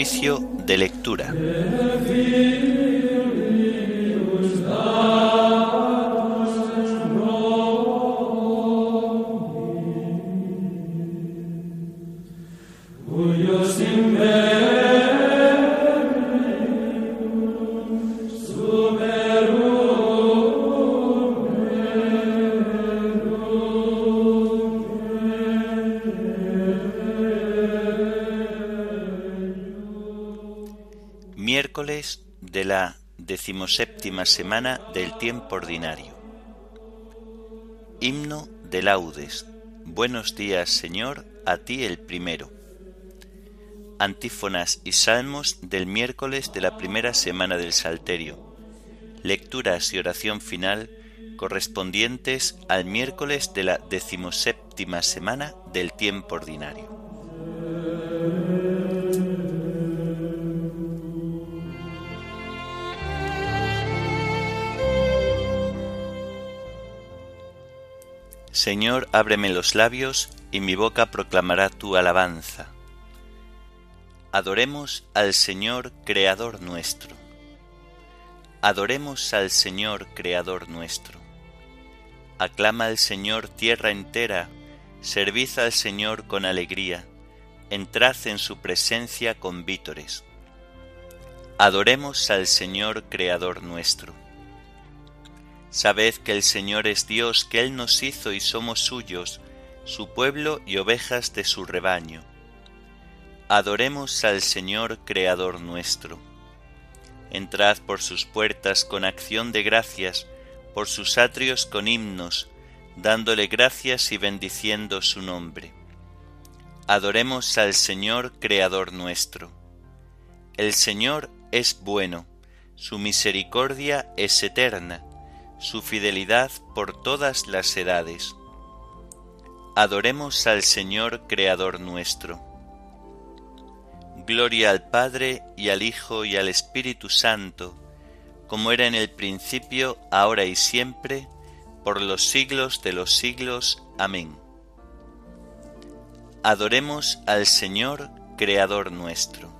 Oficio de lectura. Decimoséptima semana del tiempo ordinario. Himno de laudes. Buenos días, Señor, a ti el primero. Antífonas y salmos del miércoles de la primera semana del Salterio. Lecturas y oración final correspondientes al miércoles de la decimoséptima semana del tiempo ordinario. Señor, ábreme los labios, y mi boca proclamará tu alabanza. Adoremos al Señor, Creador nuestro. Adoremos al Señor, Creador nuestro. Aclama al Señor tierra entera, servid al Señor con alegría, entrad en su presencia con vítores. Adoremos al Señor, Creador nuestro. Sabed que el Señor es Dios, que Él nos hizo y somos suyos, su pueblo y ovejas de su rebaño. Adoremos al Señor Creador nuestro. Entrad por sus puertas con acción de gracias, por sus atrios con himnos, dándole gracias y bendiciendo su nombre. Adoremos al Señor Creador nuestro. El Señor es bueno, su misericordia es eterna su fidelidad por todas las edades. Adoremos al Señor Creador nuestro. Gloria al Padre y al Hijo y al Espíritu Santo, como era en el principio, ahora y siempre, por los siglos de los siglos. Amén. Adoremos al Señor Creador nuestro.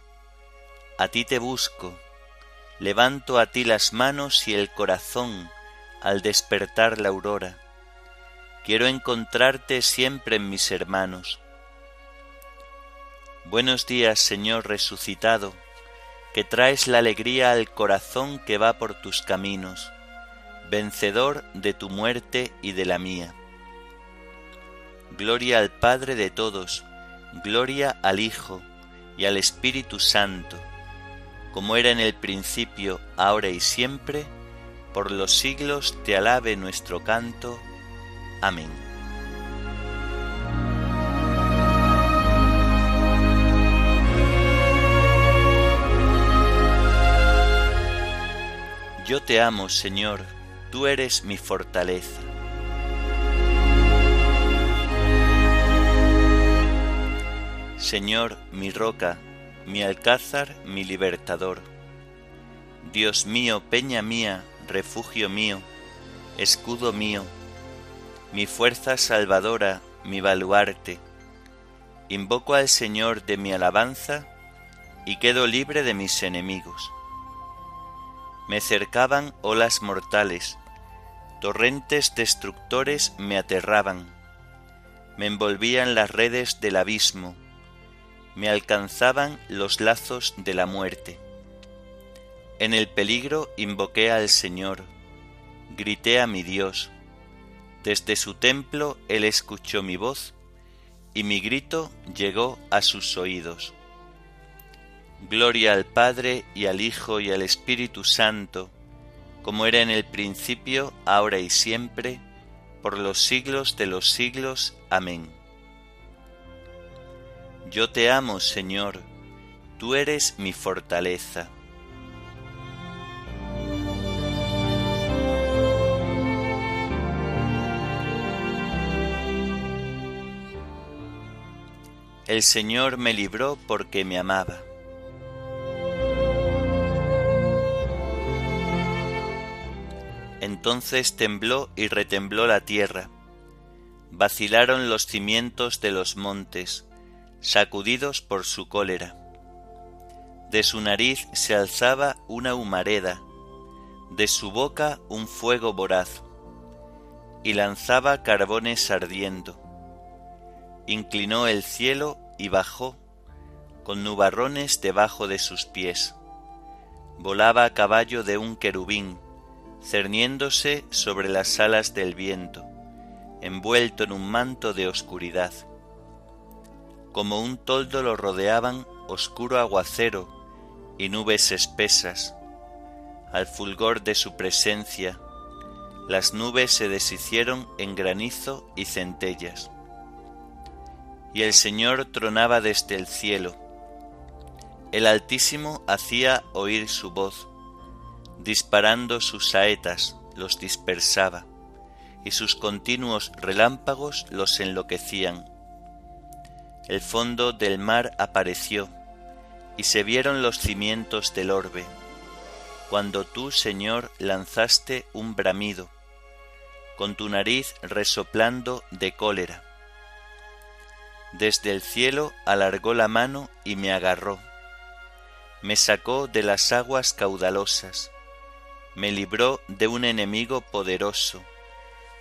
a ti te busco, levanto a ti las manos y el corazón al despertar la aurora. Quiero encontrarte siempre en mis hermanos. Buenos días, Señor resucitado, que traes la alegría al corazón que va por tus caminos, vencedor de tu muerte y de la mía. Gloria al Padre de todos, gloria al Hijo y al Espíritu Santo, como era en el principio, ahora y siempre, por los siglos te alabe nuestro canto. Amén. Yo te amo, Señor, tú eres mi fortaleza. Señor, mi roca, mi alcázar, mi libertador. Dios mío, peña mía, refugio mío, escudo mío, mi fuerza salvadora, mi baluarte. Invoco al Señor de mi alabanza y quedo libre de mis enemigos. Me cercaban olas mortales, torrentes destructores me aterraban, me envolvían las redes del abismo, me alcanzaban los lazos de la muerte. En el peligro invoqué al Señor, grité a mi Dios. Desde su templo Él escuchó mi voz, y mi grito llegó a sus oídos. Gloria al Padre y al Hijo y al Espíritu Santo, como era en el principio, ahora y siempre, por los siglos de los siglos. Amén. Yo te amo, Señor, tú eres mi fortaleza. El Señor me libró porque me amaba. Entonces tembló y retembló la tierra, vacilaron los cimientos de los montes, sacudidos por su cólera. De su nariz se alzaba una humareda, de su boca un fuego voraz, y lanzaba carbones ardiendo. Inclinó el cielo y bajó, con nubarrones debajo de sus pies. Volaba a caballo de un querubín, cerniéndose sobre las alas del viento, envuelto en un manto de oscuridad. Como un toldo lo rodeaban oscuro aguacero y nubes espesas. Al fulgor de su presencia, las nubes se deshicieron en granizo y centellas. Y el Señor tronaba desde el cielo. El Altísimo hacía oír su voz disparando sus saetas los dispersaba, y sus continuos relámpagos los enloquecían. El fondo del mar apareció, y se vieron los cimientos del orbe, cuando tú, Señor, lanzaste un bramido, con tu nariz resoplando de cólera. Desde el cielo alargó la mano y me agarró, me sacó de las aguas caudalosas, me libró de un enemigo poderoso,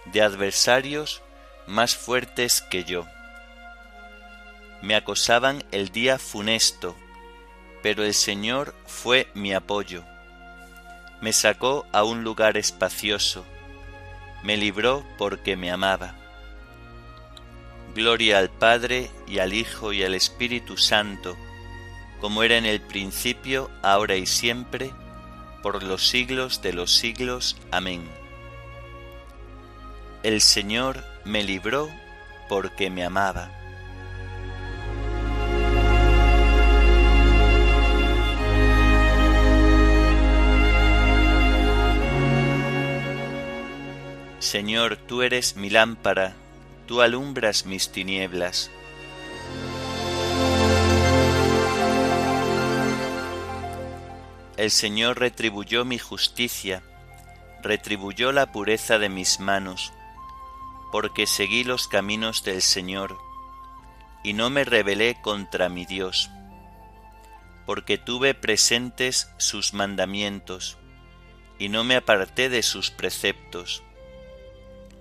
de adversarios más fuertes que yo. Me acosaban el día funesto, pero el Señor fue mi apoyo. Me sacó a un lugar espacioso, me libró porque me amaba. Gloria al Padre y al Hijo y al Espíritu Santo, como era en el principio, ahora y siempre, por los siglos de los siglos. Amén. El Señor me libró porque me amaba. Señor, tú eres mi lámpara, tú alumbras mis tinieblas. El Señor retribuyó mi justicia, retribuyó la pureza de mis manos, porque seguí los caminos del Señor, y no me rebelé contra mi Dios, porque tuve presentes sus mandamientos, y no me aparté de sus preceptos.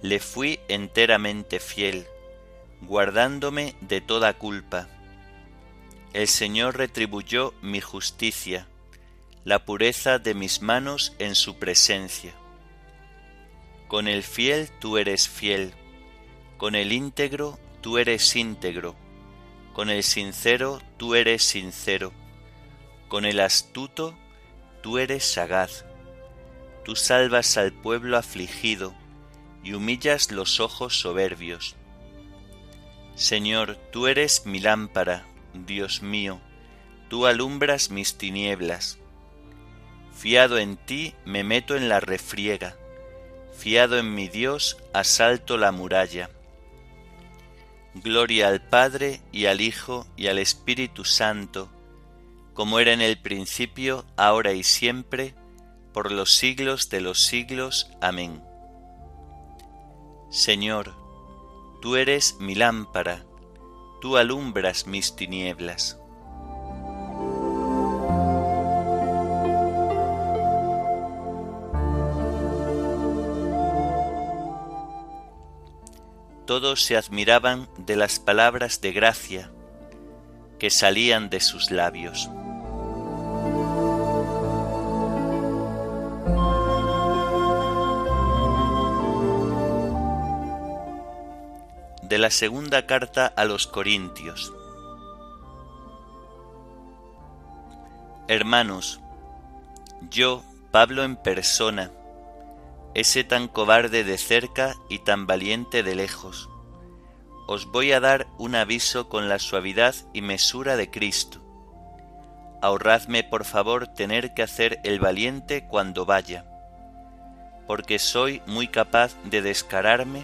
Le fui enteramente fiel, guardándome de toda culpa. El Señor retribuyó mi justicia, la pureza de mis manos en su presencia. Con el fiel tú eres fiel, con el íntegro tú eres íntegro, con el sincero tú eres sincero, con el astuto tú eres sagaz. Tú salvas al pueblo afligido y humillas los ojos soberbios. Señor, tú eres mi lámpara, Dios mío, tú alumbras mis tinieblas. Fiado en ti me meto en la refriega, fiado en mi Dios asalto la muralla. Gloria al Padre y al Hijo y al Espíritu Santo, como era en el principio, ahora y siempre, por los siglos de los siglos. Amén. Señor, tú eres mi lámpara, tú alumbras mis tinieblas. todos se admiraban de las palabras de gracia que salían de sus labios. De la segunda carta a los Corintios. Hermanos, yo, Pablo en persona, ese tan cobarde de cerca y tan valiente de lejos. Os voy a dar un aviso con la suavidad y mesura de Cristo. Ahorradme, por favor, tener que hacer el valiente cuando vaya, porque soy muy capaz de descararme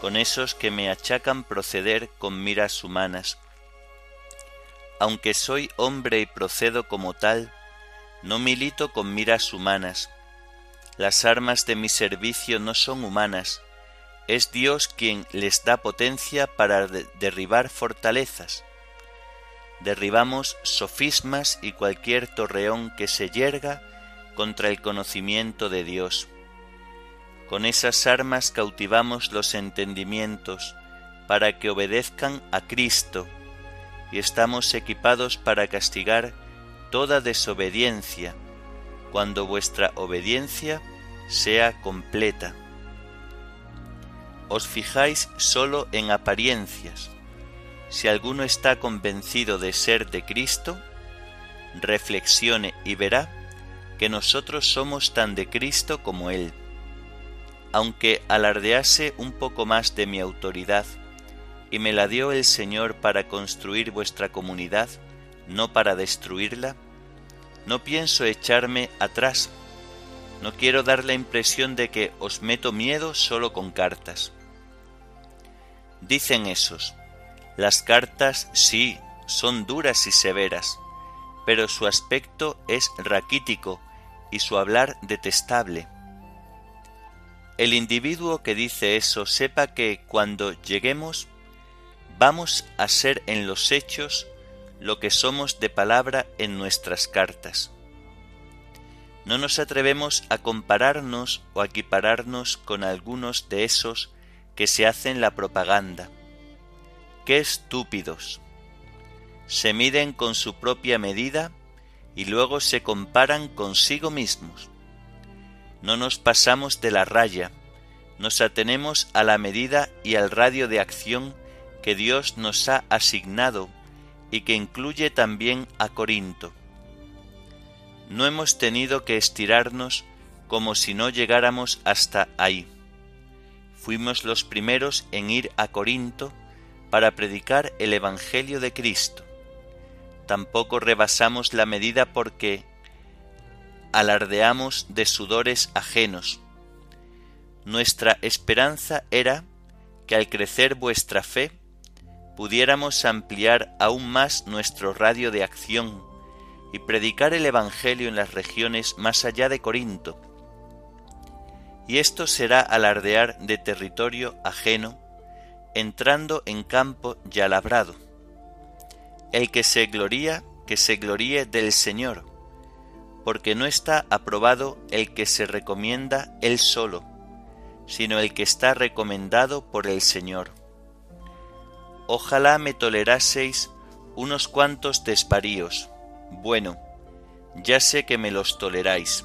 con esos que me achacan proceder con miras humanas. Aunque soy hombre y procedo como tal, no milito con miras humanas, las armas de mi servicio no son humanas, es Dios quien les da potencia para derribar fortalezas. Derribamos sofismas y cualquier torreón que se yerga contra el conocimiento de Dios. Con esas armas cautivamos los entendimientos para que obedezcan a Cristo y estamos equipados para castigar toda desobediencia cuando vuestra obediencia sea completa. Os fijáis solo en apariencias. Si alguno está convencido de ser de Cristo, reflexione y verá que nosotros somos tan de Cristo como Él. Aunque alardease un poco más de mi autoridad, y me la dio el Señor para construir vuestra comunidad, no para destruirla, no pienso echarme atrás. No quiero dar la impresión de que os meto miedo solo con cartas. Dicen esos, las cartas sí, son duras y severas, pero su aspecto es raquítico y su hablar detestable. El individuo que dice eso sepa que cuando lleguemos vamos a ser en los hechos lo que somos de palabra en nuestras cartas. No nos atrevemos a compararnos o a equipararnos con algunos de esos que se hacen la propaganda. ¡Qué estúpidos! Se miden con su propia medida y luego se comparan consigo mismos. No nos pasamos de la raya, nos atenemos a la medida y al radio de acción que Dios nos ha asignado y que incluye también a Corinto. No hemos tenido que estirarnos como si no llegáramos hasta ahí. Fuimos los primeros en ir a Corinto para predicar el Evangelio de Cristo. Tampoco rebasamos la medida porque alardeamos de sudores ajenos. Nuestra esperanza era que al crecer vuestra fe, pudiéramos ampliar aún más nuestro radio de acción y predicar el Evangelio en las regiones más allá de Corinto. Y esto será alardear de territorio ajeno, entrando en campo ya labrado. El que se gloría, que se gloríe del Señor, porque no está aprobado el que se recomienda él solo, sino el que está recomendado por el Señor Ojalá me toleraseis unos cuantos desvaríos. Bueno, ya sé que me los toleráis.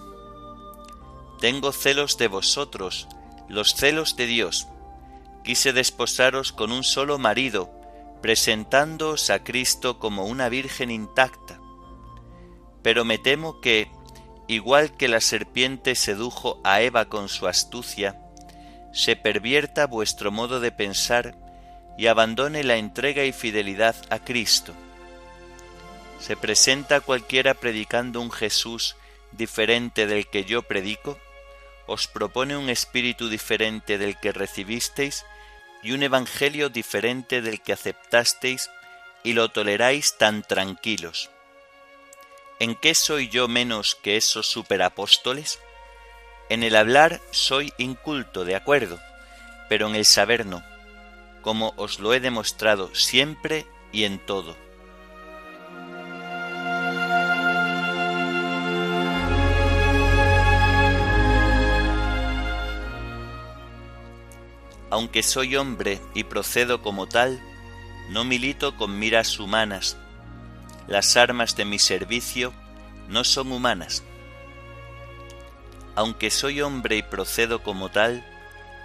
Tengo celos de vosotros, los celos de Dios. Quise desposaros con un solo marido, presentándoos a Cristo como una virgen intacta. Pero me temo que, igual que la serpiente sedujo a Eva con su astucia, se pervierta vuestro modo de pensar y abandone la entrega y fidelidad a Cristo. ¿Se presenta cualquiera predicando un Jesús diferente del que yo predico? ¿Os propone un espíritu diferente del que recibisteis y un evangelio diferente del que aceptasteis y lo toleráis tan tranquilos? ¿En qué soy yo menos que esos superapóstoles? En el hablar soy inculto, de acuerdo, pero en el saber no como os lo he demostrado siempre y en todo. Aunque soy hombre y procedo como tal, no milito con miras humanas. Las armas de mi servicio no son humanas. Aunque soy hombre y procedo como tal,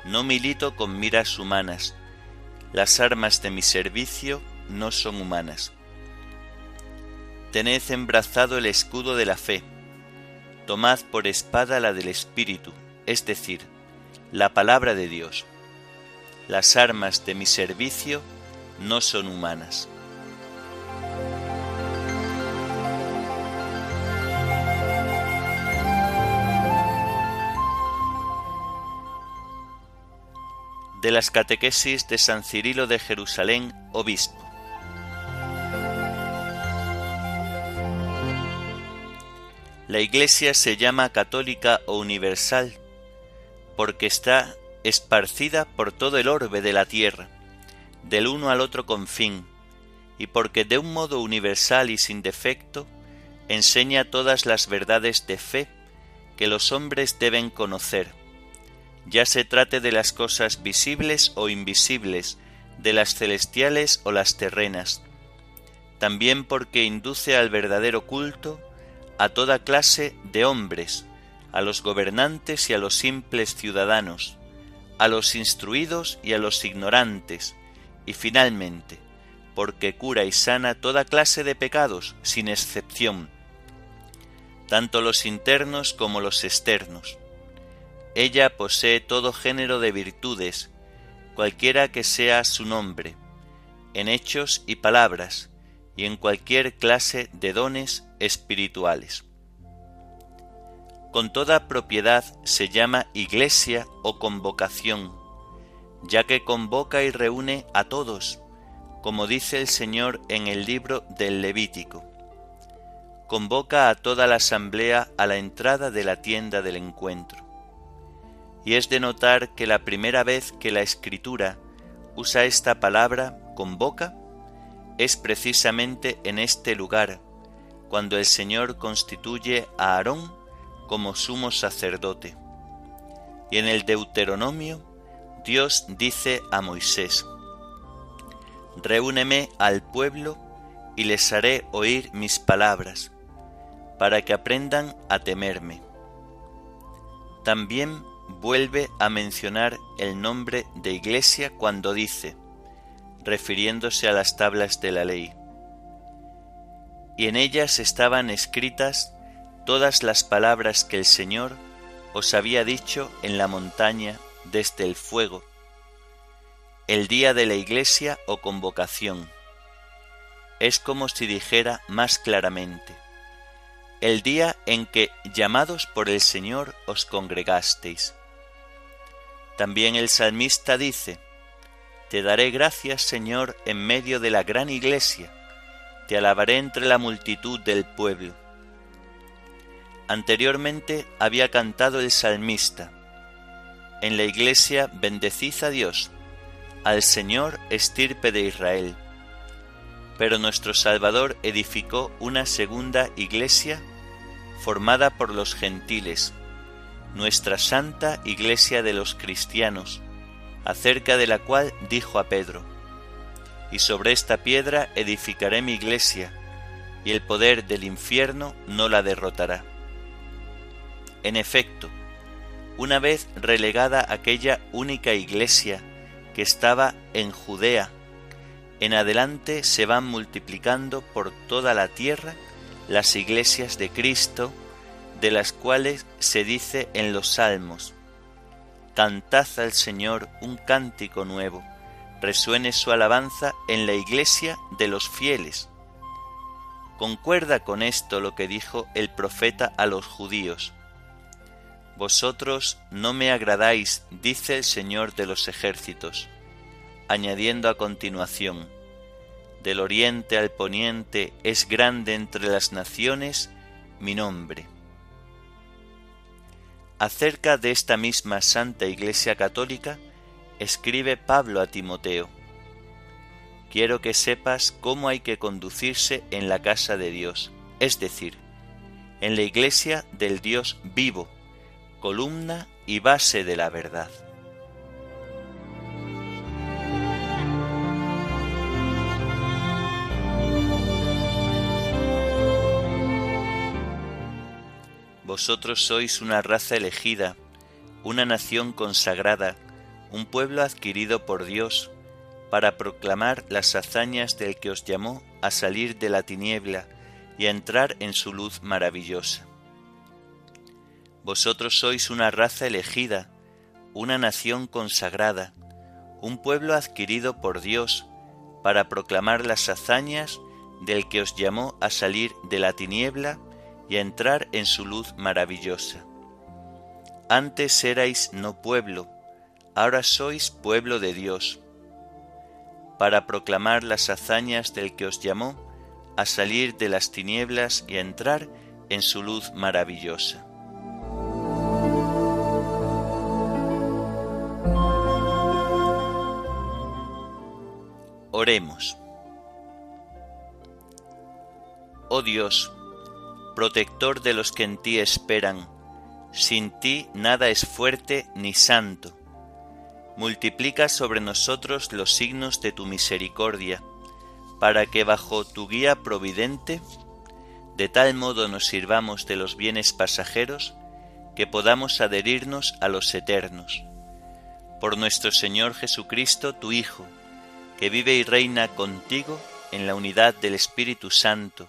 no milito con miras humanas las armas de mi servicio no son humanas. Tened embrazado el escudo de la fe, tomad por espada la del Espíritu, es decir, la palabra de Dios. Las armas de mi servicio no son humanas. De las catequesis de San Cirilo de Jerusalén, obispo. La Iglesia se llama católica o universal porque está esparcida por todo el orbe de la tierra, del uno al otro confín, y porque de un modo universal y sin defecto enseña todas las verdades de fe que los hombres deben conocer, ya se trate de las cosas visibles o invisibles, de las celestiales o las terrenas, también porque induce al verdadero culto a toda clase de hombres, a los gobernantes y a los simples ciudadanos, a los instruidos y a los ignorantes, y finalmente, porque cura y sana toda clase de pecados, sin excepción, tanto los internos como los externos. Ella posee todo género de virtudes, cualquiera que sea su nombre, en hechos y palabras, y en cualquier clase de dones espirituales con toda propiedad se llama iglesia o convocación, ya que convoca y reúne a todos, como dice el Señor en el libro del Levítico. Convoca a toda la asamblea a la entrada de la tienda del encuentro. Y es de notar que la primera vez que la Escritura usa esta palabra convoca es precisamente en este lugar, cuando el Señor constituye a Aarón como sumo sacerdote. Y en el Deuteronomio Dios dice a Moisés, Reúneme al pueblo y les haré oír mis palabras, para que aprendan a temerme. También vuelve a mencionar el nombre de iglesia cuando dice, refiriéndose a las tablas de la ley, y en ellas estaban escritas todas las palabras que el Señor os había dicho en la montaña desde el fuego, el día de la iglesia o convocación. Es como si dijera más claramente, el día en que, llamados por el Señor, os congregasteis. También el salmista dice, Te daré gracias, Señor, en medio de la gran iglesia, te alabaré entre la multitud del pueblo Anteriormente había cantado el salmista. En la iglesia bendecid a Dios, al Señor estirpe de Israel. Pero nuestro Salvador edificó una segunda iglesia formada por los gentiles, nuestra santa iglesia de los cristianos, acerca de la cual dijo a Pedro, Y sobre esta piedra edificaré mi iglesia, y el poder del infierno no la derrotará. En efecto, una vez relegada aquella única iglesia que estaba en Judea, en adelante se van multiplicando por toda la tierra las iglesias de Cristo, de las cuales se dice en los salmos, Cantad al Señor un cántico nuevo, resuene su alabanza en la iglesia de los fieles. Concuerda con esto lo que dijo el profeta a los judíos, vosotros no me agradáis, dice el Señor de los ejércitos, añadiendo a continuación, del oriente al poniente es grande entre las naciones mi nombre. Acerca de esta misma Santa Iglesia Católica, escribe Pablo a Timoteo, Quiero que sepas cómo hay que conducirse en la casa de Dios, es decir, en la iglesia del Dios vivo, columna y base de la verdad. Vosotros sois una raza elegida, una nación consagrada, un pueblo adquirido por Dios, para proclamar las hazañas del que os llamó a salir de la tiniebla y a entrar en su luz maravillosa. Vosotros sois una raza elegida, una nación consagrada, un pueblo adquirido por Dios, para proclamar las hazañas del que os llamó a salir de la tiniebla y a entrar en su luz maravillosa. Antes erais no pueblo, ahora sois pueblo de Dios, para proclamar las hazañas del que os llamó a salir de las tinieblas y a entrar en su luz maravillosa. Oremos. Oh Dios, protector de los que en ti esperan, sin ti nada es fuerte ni santo. Multiplica sobre nosotros los signos de tu misericordia, para que bajo tu guía providente, de tal modo nos sirvamos de los bienes pasajeros, que podamos adherirnos a los eternos. Por nuestro Señor Jesucristo, tu Hijo, que vive y reina contigo en la unidad del Espíritu Santo,